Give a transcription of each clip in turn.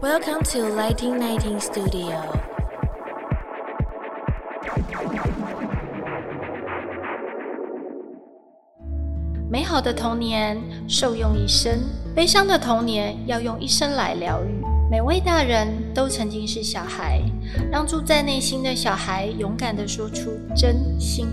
Welcome to Lighting Nineteen Studio。美好的童年受用一生，悲伤的童年要用一生来疗愈。每位大人都曾经是小孩，让住在内心的小孩勇敢地说出真心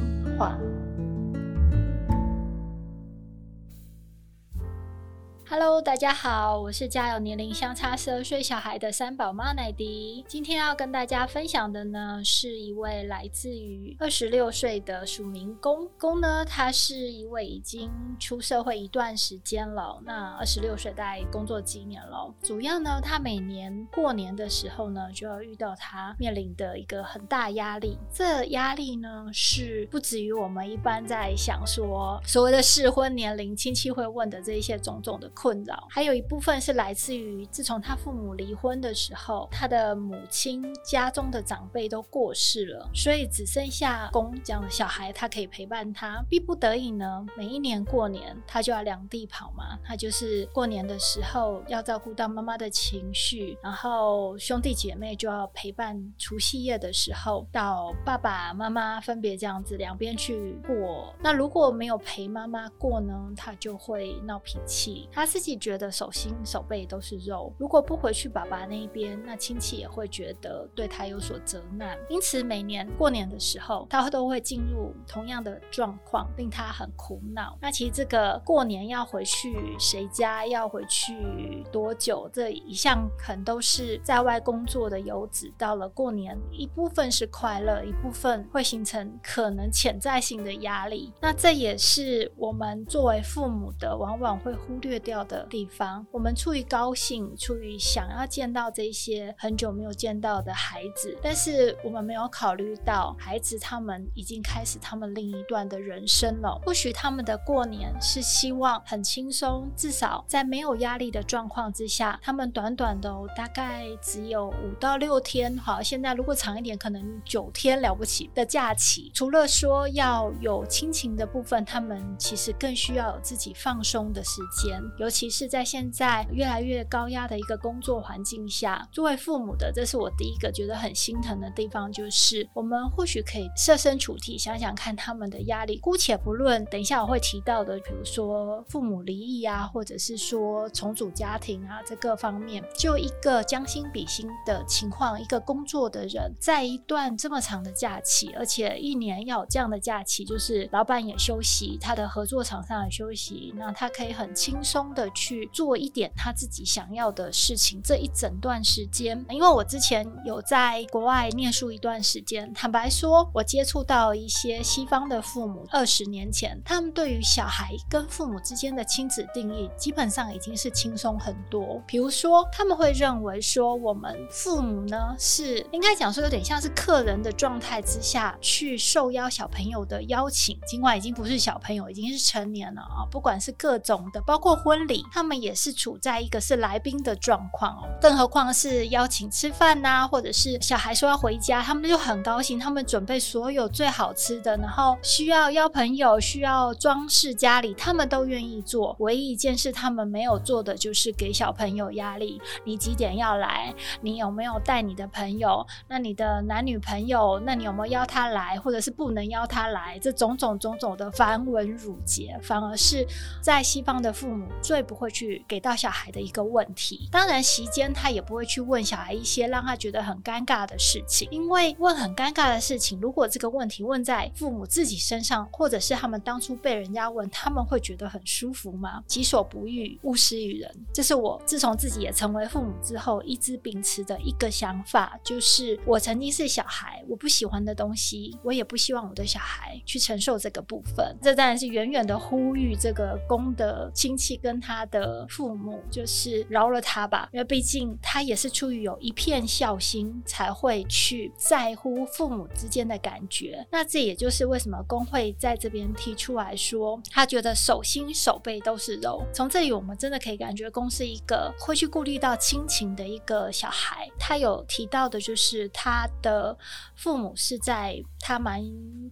Hello，大家好，我是家有年龄相差十二岁小孩的三宝妈奶迪。今天要跟大家分享的呢，是一位来自于二十六岁的署名公公呢，他是一位已经出社会一段时间了，那二十六岁大概工作几年了。主要呢，他每年过年的时候呢，就要遇到他面临的一个很大压力。这压力呢，是不止于我们一般在想说所谓的适婚年龄，亲戚会问的这一些种种的。困扰，还有一部分是来自于自从他父母离婚的时候，他的母亲家中的长辈都过世了，所以只剩下公这样的小孩，他可以陪伴他。逼不得已呢，每一年过年他就要两地跑嘛，他就是过年的时候要照顾到妈妈的情绪，然后兄弟姐妹就要陪伴除夕夜的时候到爸爸妈妈分别这样子两边去过。那如果没有陪妈妈过呢，他就会闹脾气，他。自己觉得手心手背都是肉，如果不回去爸爸那一边，那亲戚也会觉得对他有所责难。因此每年过年的时候，他都会进入同样的状况，令他很苦恼。那其实这个过年要回去谁家，要回去多久，这一向可能都是在外工作的游子。到了过年，一部分是快乐，一部分会形成可能潜在性的压力。那这也是我们作为父母的，往往会忽略掉。的地方，我们出于高兴，出于想要见到这些很久没有见到的孩子，但是我们没有考虑到孩子他们已经开始他们另一段的人生了。或许他们的过年是希望很轻松，至少在没有压力的状况之下，他们短短的大概只有五到六天，好，现在如果长一点，可能九天了不起的假期。除了说要有亲情的部分，他们其实更需要有自己放松的时间，尤其是在现在越来越高压的一个工作环境下，作为父母的，这是我第一个觉得很心疼的地方，就是我们或许可以设身处地想想看他们的压力。姑且不论等一下我会提到的，比如说父母离异啊，或者是说重组家庭啊，这各方面，就一个将心比心的情况，一个工作的人在一段这么长的假期，而且一年要有这样的假期，就是老板也休息，他的合作厂商也休息，那他可以很轻松的。去做一点他自己想要的事情。这一整段时间，因为我之前有在国外念书一段时间，坦白说，我接触到一些西方的父母，二十年前，他们对于小孩跟父母之间的亲子定义，基本上已经是轻松很多。比如说，他们会认为说，我们父母呢是应该讲说，有点像是客人的状态之下去受邀小朋友的邀请，尽管已经不是小朋友，已经是成年了啊，不管是各种的，包括婚他们也是处在一个是来宾的状况哦，更何况是邀请吃饭呐，或者是小孩说要回家，他们就很高兴，他们准备所有最好吃的，然后需要邀朋友，需要装饰家里，他们都愿意做。唯一一件事他们没有做的就是给小朋友压力。你几点要来？你有没有带你的朋友？那你的男女朋友？那你有没有邀他来？或者是不能邀他来？这种种种种的繁文缛节，反而是在西方的父母最。不会去给到小孩的一个问题，当然席间他也不会去问小孩一些让他觉得很尴尬的事情，因为问很尴尬的事情，如果这个问题问在父母自己身上，或者是他们当初被人家问，他们会觉得很舒服吗？己所不欲，勿施于人，这是我自从自己也成为父母之后一直秉持的一个想法，就是我曾经是小孩，我不喜欢的东西，我也不希望我的小孩去承受这个部分。这当然是远远的呼吁这个公的亲戚跟他。的父母就是饶了他吧，因为毕竟他也是出于有一片孝心才会去在乎父母之间的感觉。那这也就是为什么工会在这边提出来说，他觉得手心手背都是肉。从这里我们真的可以感觉公是一个会去顾虑到亲情的一个小孩。他有提到的就是他的父母是在他蛮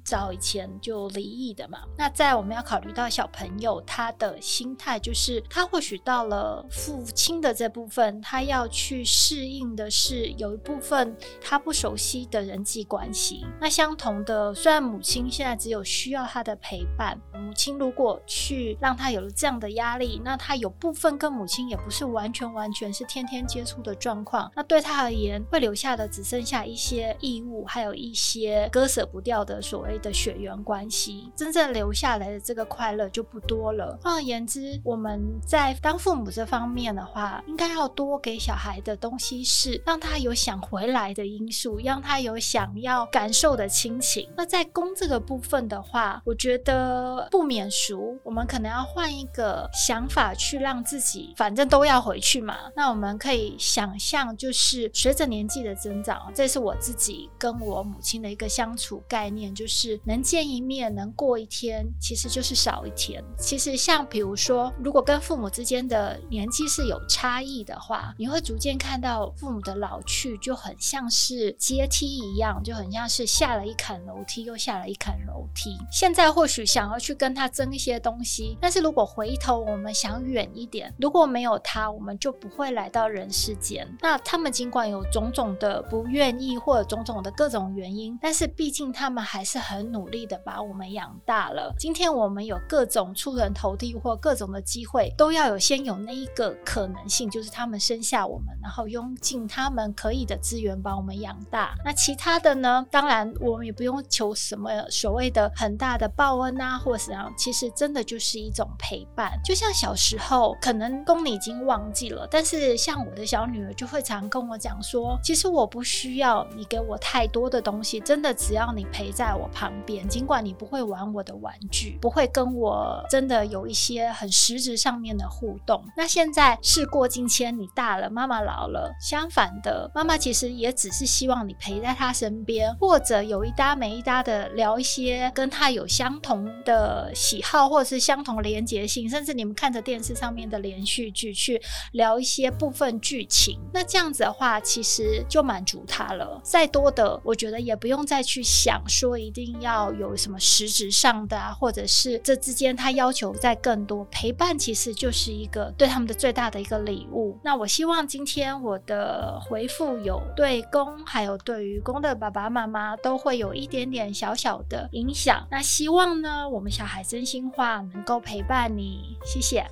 早以前就离异的嘛。那在我们要考虑到小朋友他的心态就是。他或许到了父亲的这部分，他要去适应的是有一部分他不熟悉的人际关系。那相同的，虽然母亲现在只有需要他的陪伴，母亲如果去让他有了这样的压力，那他有部分跟母亲也不是完全完全是天天接触的状况，那对他而言会留下的只剩下一些义务，还有一些割舍不掉的所谓的血缘关系，真正留下来的这个快乐就不多了。换而言之，我们在当父母这方面的话，应该要多给小孩的东西是让他有想回来的因素，让他有想要感受的亲情。那在公这个部分的话，我觉得不免俗，我们可能要换一个想法去让自己，反正都要回去嘛。那我们可以想象，就是随着年纪的增长，这是我自己跟我母亲的一个相处概念，就是能见一面，能过一天，其实就是少一天。其实像比如说，如果跟跟父母之间的年纪是有差异的话，你会逐渐看到父母的老去，就很像是阶梯一样，就很像是下了一坎楼梯，又下了一坎楼梯。现在或许想要去跟他争一些东西，但是如果回头我们想远一点，如果没有他，我们就不会来到人世间。那他们尽管有种种的不愿意，或者种种的各种原因，但是毕竟他们还是很努力的把我们养大了。今天我们有各种出人头地或各种的机会，都要有先有那一个可能性，就是他们生下我们，然后用尽他们可以的资源把我们养大。那其他的呢？当然我们也不用求什么所谓的很大的报恩啊，或者怎样。其实真的就是一种陪伴。就像小时候，可能公你已经忘记了，但是像我的小女儿就会常跟我讲说，其实我不需要你给我太多的东西，真的只要你陪在我旁边，尽管你不会玩我的玩具，不会跟我真的有一些很实质上上面的互动。那现在事过境迁，你大了，妈妈老了，相反的，妈妈其实也只是希望你陪在她身边，或者有一搭没一搭的聊一些跟她有相同的喜好，或者是相同连结性，甚至你们看着电视上面的连续剧去聊一些部分剧情。那这样子的话，其实就满足她了。再多的，我觉得也不用再去想说一定要有什么实质上的啊，或者是这之间他要求再更多。陪伴其实这就是一个对他们的最大的一个礼物。那我希望今天我的回复有对公还有对于公的爸爸妈妈都会有一点点小小的影响。那希望呢，我们小孩真心话能够陪伴你。谢谢。